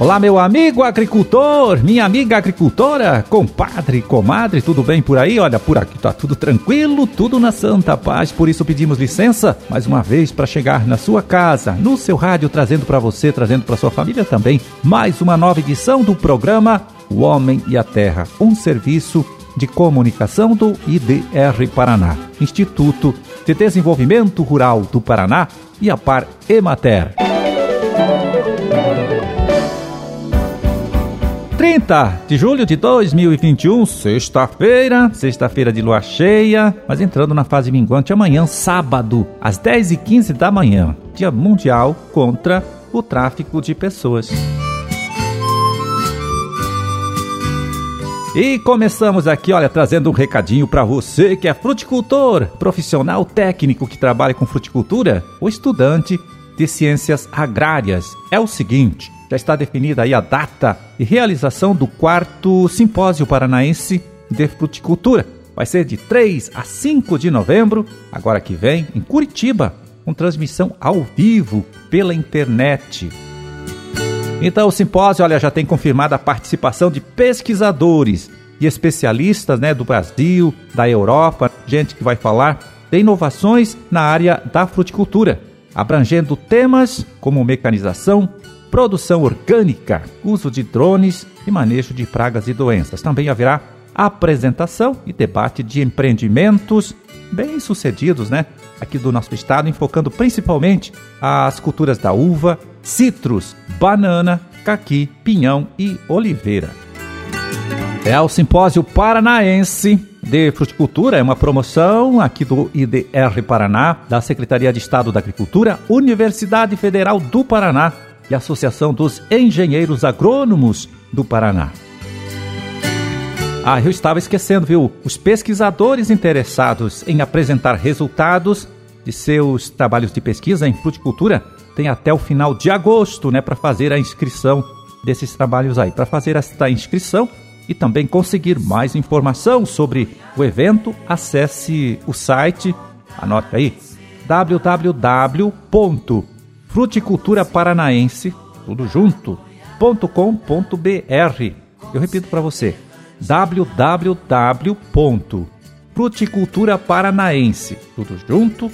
Olá, meu amigo agricultor, minha amiga agricultora, compadre, comadre, tudo bem por aí? Olha, por aqui tá tudo tranquilo, tudo na santa paz. Por isso pedimos licença mais uma vez para chegar na sua casa, no seu rádio, trazendo para você, trazendo para sua família também, mais uma nova edição do programa O Homem e a Terra, um serviço de comunicação do IDR Paraná, Instituto de Desenvolvimento Rural do Paraná e a Par Emater. 30 de julho de 2021, sexta-feira, sexta-feira de lua cheia, mas entrando na fase minguante amanhã, sábado, às 10h15 da manhã, Dia Mundial contra o Tráfico de Pessoas. E começamos aqui, olha, trazendo um recadinho para você que é fruticultor, profissional técnico que trabalha com fruticultura ou estudante de ciências agrárias. É o seguinte, já está definida aí a data de realização do quarto Simpósio Paranaense de Fruticultura. Vai ser de 3 a 5 de novembro, agora que vem, em Curitiba, com transmissão ao vivo pela internet. Então o simpósio, olha, já tem confirmada a participação de pesquisadores e especialistas, né, do Brasil, da Europa, gente que vai falar de inovações na área da fruticultura, abrangendo temas como mecanização, produção orgânica, uso de drones e manejo de pragas e doenças. Também haverá apresentação e debate de empreendimentos bem-sucedidos, né? Aqui do nosso estado, enfocando principalmente as culturas da uva, citros, banana, caqui, pinhão e oliveira. É o Simpósio Paranaense de Fruticultura, é uma promoção aqui do IDR Paraná, da Secretaria de Estado da Agricultura, Universidade Federal do Paraná e Associação dos Engenheiros Agrônomos do Paraná. Ah, eu estava esquecendo, viu? Os pesquisadores interessados em apresentar resultados de seus trabalhos de pesquisa em fruticultura têm até o final de agosto, né, para fazer a inscrição desses trabalhos aí. Para fazer esta inscrição e também conseguir mais informação sobre o evento, acesse o site, anote aí, www fruticulturaparanaense, tudo junto. Eu repito para você, www.fruticulturaparanaense, tudo junto.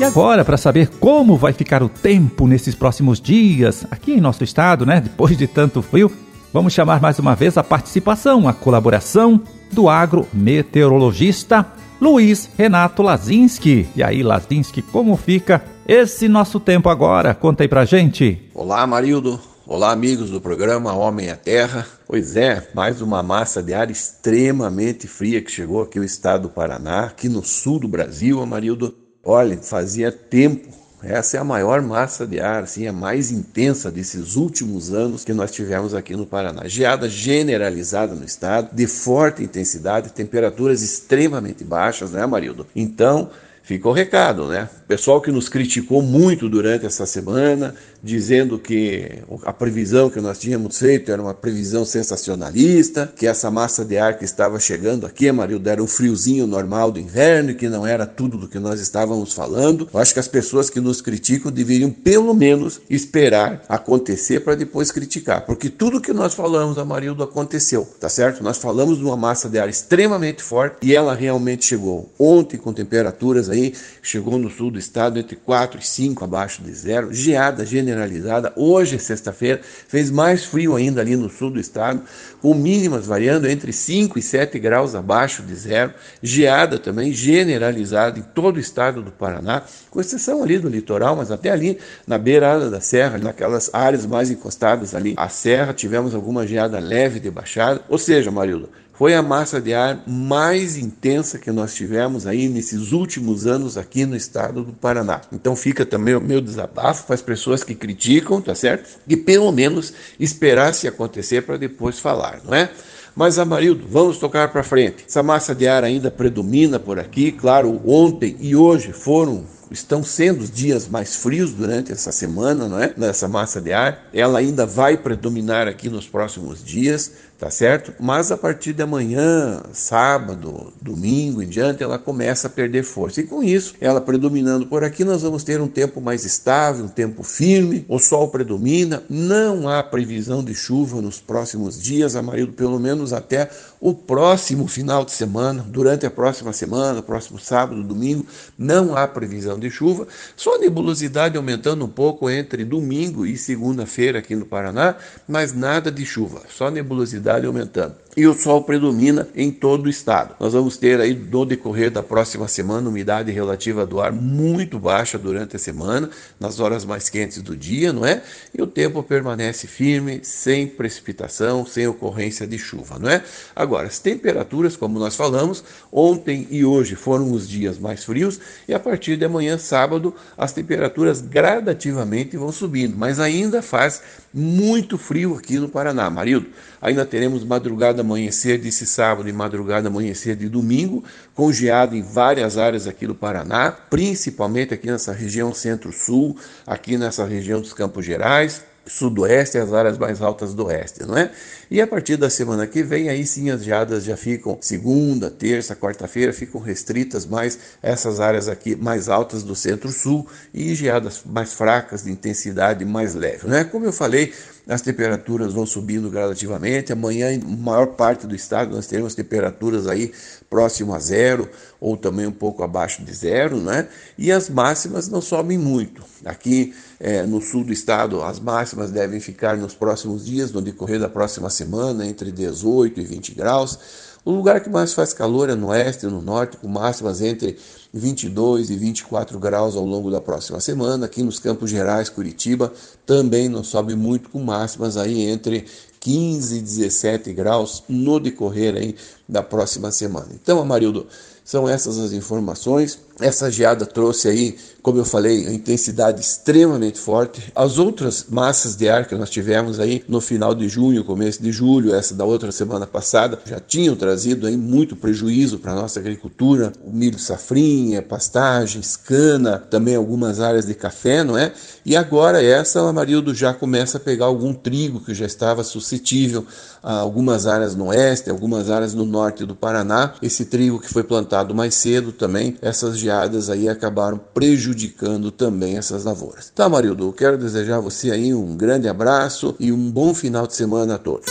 E agora, para saber como vai ficar o tempo nesses próximos dias aqui em nosso estado, né? Depois de tanto frio, Vamos chamar mais uma vez a participação, a colaboração do agrometeorologista Luiz Renato Lazinski. E aí, Lazinski, como fica esse nosso tempo agora? Conta aí pra gente. Olá, Marildo. Olá, amigos do programa Homem à Terra. Pois é, mais uma massa de ar extremamente fria que chegou aqui no estado do Paraná, aqui no sul do Brasil, Amarildo. Olha, fazia tempo essa é a maior massa de ar, assim, a mais intensa desses últimos anos que nós tivemos aqui no Paraná. Geada generalizada no estado, de forte intensidade, temperaturas extremamente baixas, né, Marildo? Então, fica o recado, né? Pessoal que nos criticou muito durante essa semana, dizendo que a previsão que nós tínhamos feito era uma previsão sensacionalista, que essa massa de ar que estava chegando aqui, Marildo, era um friozinho normal do inverno que não era tudo do que nós estávamos falando. Eu acho que as pessoas que nos criticam deveriam pelo menos esperar acontecer para depois criticar, porque tudo que nós falamos, Amarildo, aconteceu, tá certo? Nós falamos de uma massa de ar extremamente forte e ela realmente chegou. Ontem com temperaturas aí, chegou no sul do estado entre 4 e 5 abaixo de zero, geada generalizada. Hoje, sexta-feira, fez mais frio ainda ali no sul do estado, com mínimas variando entre 5 e 7 graus abaixo de zero, geada também generalizada em todo o estado do Paraná, com exceção ali do litoral, mas até ali na beirada da serra, naquelas áreas mais encostadas ali, a serra, tivemos alguma geada leve de baixada, ou seja, Marildo, foi a massa de ar mais intensa que nós tivemos aí nesses últimos anos aqui no estado do Paraná. Então fica também o meu desabafo para as pessoas que criticam, tá certo? E pelo menos esperar se acontecer para depois falar, não é? Mas, Amarildo, vamos tocar para frente. Essa massa de ar ainda predomina por aqui. Claro, ontem e hoje foram estão sendo os dias mais frios durante essa semana, não é? Nessa massa de ar. Ela ainda vai predominar aqui nos próximos dias tá certo? Mas a partir de amanhã, sábado, domingo em diante, ela começa a perder força. E com isso, ela predominando por aqui, nós vamos ter um tempo mais estável, um tempo firme, o sol predomina, não há previsão de chuva nos próximos dias, Amarildo, pelo menos até o próximo final de semana, durante a próxima semana, próximo sábado, domingo, não há previsão de chuva, só nebulosidade aumentando um pouco entre domingo e segunda-feira aqui no Paraná, mas nada de chuva, só nebulosidade aumentando e o sol predomina em todo o estado. Nós vamos ter aí no decorrer da próxima semana umidade relativa do ar muito baixa durante a semana, nas horas mais quentes do dia, não é? E o tempo permanece firme, sem precipitação, sem ocorrência de chuva, não é? Agora, as temperaturas, como nós falamos, ontem e hoje foram os dias mais frios e a partir de amanhã, sábado, as temperaturas gradativamente vão subindo, mas ainda faz muito frio aqui no Paraná, Marildo. Ainda teremos madrugada amanhecer desse sábado e madrugada amanhecer de domingo, com geada em várias áreas aqui do Paraná, principalmente aqui nessa região centro-sul, aqui nessa região dos Campos Gerais, sudoeste as áreas mais altas do oeste, não é? E a partir da semana que vem, aí sim as geadas já ficam segunda, terça, quarta-feira, ficam restritas mais essas áreas aqui mais altas do centro-sul e geadas mais fracas, de intensidade mais leve, não é? Como eu falei, as temperaturas vão subindo gradativamente. Amanhã, em maior parte do estado, nós teremos temperaturas aí próximo a zero ou também um pouco abaixo de zero, né? E as máximas não sobem muito. Aqui é, no sul do estado, as máximas devem ficar nos próximos dias, no decorrer da próxima semana, entre 18 e 20 graus. O lugar que mais faz calor é no oeste e no norte, com máximas entre 22 e 24 graus ao longo da próxima semana. Aqui nos Campos Gerais, Curitiba, também não sobe muito, com máximas aí entre 15 e 17 graus no decorrer aí da próxima semana. Então, Amarildo, são essas as informações. Essa geada trouxe aí, como eu falei, a intensidade extremamente forte. As outras massas de ar que nós tivemos aí no final de junho, começo de julho, essa da outra semana passada, já tinham trazido aí muito prejuízo para a nossa agricultura. O milho safrinha, pastagens, cana, também algumas áreas de café, não é? E agora essa, Amarildo, já começa a pegar algum trigo que já estava suscetível a algumas áreas no oeste, algumas áreas no norte do Paraná. Esse trigo que foi plantado mais cedo também, essas geadas aí acabaram prejudicando também essas lavouras. Tá, Marildo, eu quero desejar a você aí um grande abraço e um bom final de semana a todos.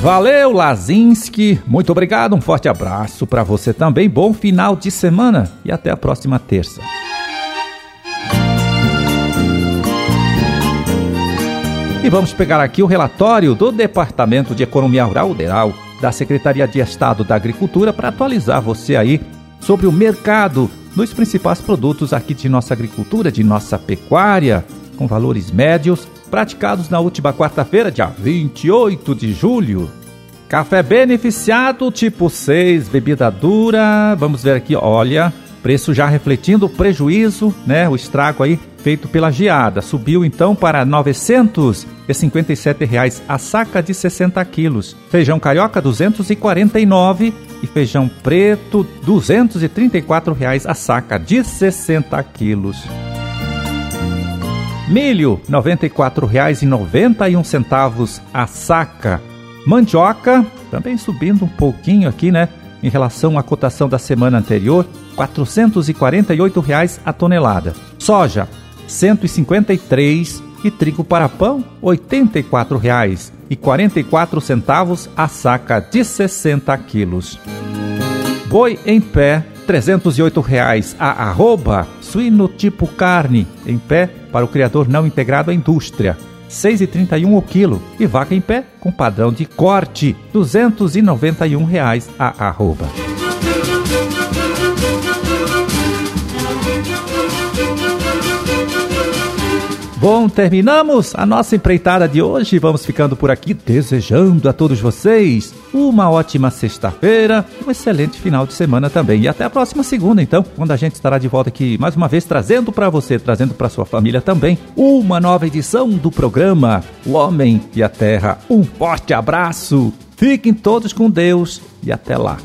Valeu, Lazinski. Muito obrigado. Um forte abraço para você também. Bom final de semana e até a próxima terça. E vamos pegar aqui o relatório do Departamento de Economia Rural da Secretaria de Estado da Agricultura para atualizar você aí sobre o mercado dos principais produtos aqui de nossa agricultura, de nossa pecuária, com valores médios praticados na última quarta-feira, dia 28 de julho. Café beneficiado tipo 6, bebida dura. Vamos ver aqui, olha, preço já refletindo o prejuízo, né, o estrago aí feito pela geada. Subiu então para 957 reais a saca de 60 quilos. Feijão carioca 249 e feijão preto 234 reais a saca de 60 quilos. Milho R$ 94,91 a saca. Mandioca também subindo um pouquinho aqui, né? Em relação à cotação da semana anterior, R$ 448,00 a tonelada. Soja 153 e trigo para pão R$ 84,00 e 44 centavos a saca de 60 quilos. Boi em pé 308 reais a arroba, suíno tipo carne em pé para o criador não integrado à indústria. 6,31 o quilo e vaca em pé com padrão de corte 291 reais a arroba. Bom, terminamos a nossa empreitada de hoje. Vamos ficando por aqui, desejando a todos vocês uma ótima sexta-feira, um excelente final de semana também. E até a próxima segunda, então, quando a gente estará de volta aqui mais uma vez, trazendo para você, trazendo para sua família também, uma nova edição do programa O Homem e a Terra. Um forte abraço, fiquem todos com Deus e até lá.